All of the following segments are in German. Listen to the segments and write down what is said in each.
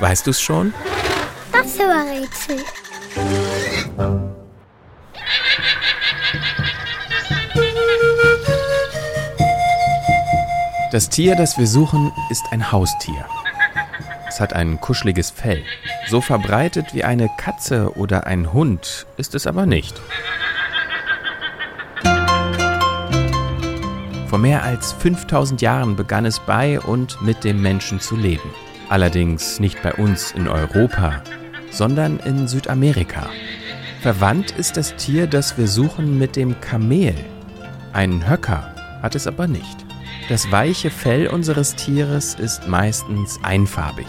Weißt du's schon? Das war Rätsel. Das Tier, das wir suchen, ist ein Haustier. Es hat ein kuscheliges Fell. So verbreitet wie eine Katze oder ein Hund ist es aber nicht. Vor mehr als 5000 Jahren begann es bei und mit dem Menschen zu leben. Allerdings nicht bei uns in Europa, sondern in Südamerika. Verwandt ist das Tier, das wir suchen, mit dem Kamel. Einen Höcker hat es aber nicht. Das weiche Fell unseres Tieres ist meistens einfarbig,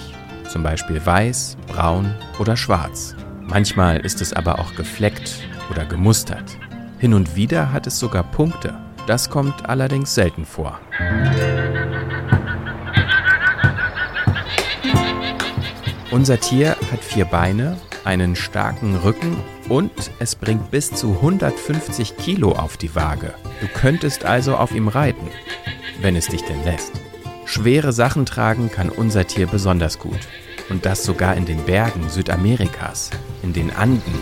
zum Beispiel weiß, braun oder schwarz. Manchmal ist es aber auch gefleckt oder gemustert. Hin und wieder hat es sogar Punkte. Das kommt allerdings selten vor. Unser Tier hat vier Beine, einen starken Rücken und es bringt bis zu 150 Kilo auf die Waage. Du könntest also auf ihm reiten wenn es dich denn lässt. Schwere Sachen tragen kann unser Tier besonders gut. Und das sogar in den Bergen Südamerikas, in den Anden.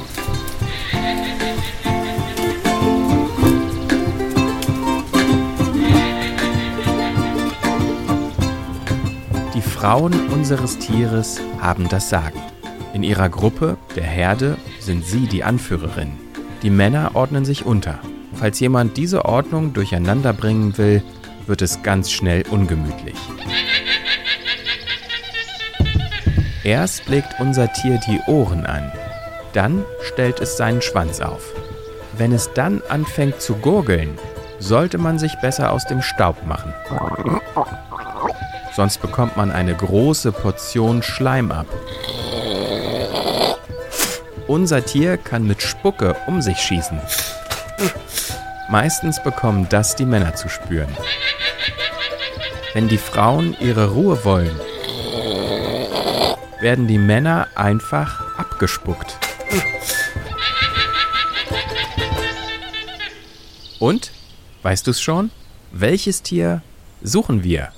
Die Frauen unseres Tieres haben das Sagen. In ihrer Gruppe, der Herde, sind sie die Anführerin. Die Männer ordnen sich unter. Falls jemand diese Ordnung durcheinander bringen will, wird es ganz schnell ungemütlich. Erst legt unser Tier die Ohren an, dann stellt es seinen Schwanz auf. Wenn es dann anfängt zu gurgeln, sollte man sich besser aus dem Staub machen. Sonst bekommt man eine große Portion Schleim ab. Unser Tier kann mit Spucke um sich schießen. Meistens bekommen das die Männer zu spüren. Wenn die Frauen ihre Ruhe wollen, werden die Männer einfach abgespuckt. Und, weißt du's schon? Welches Tier suchen wir?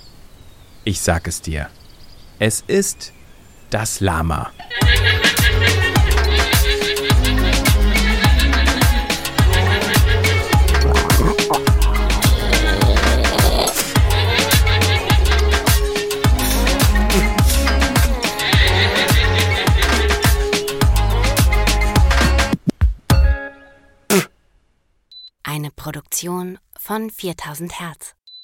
Ich sag es dir. Es ist das Lama. Eine Produktion von 4000 Hertz.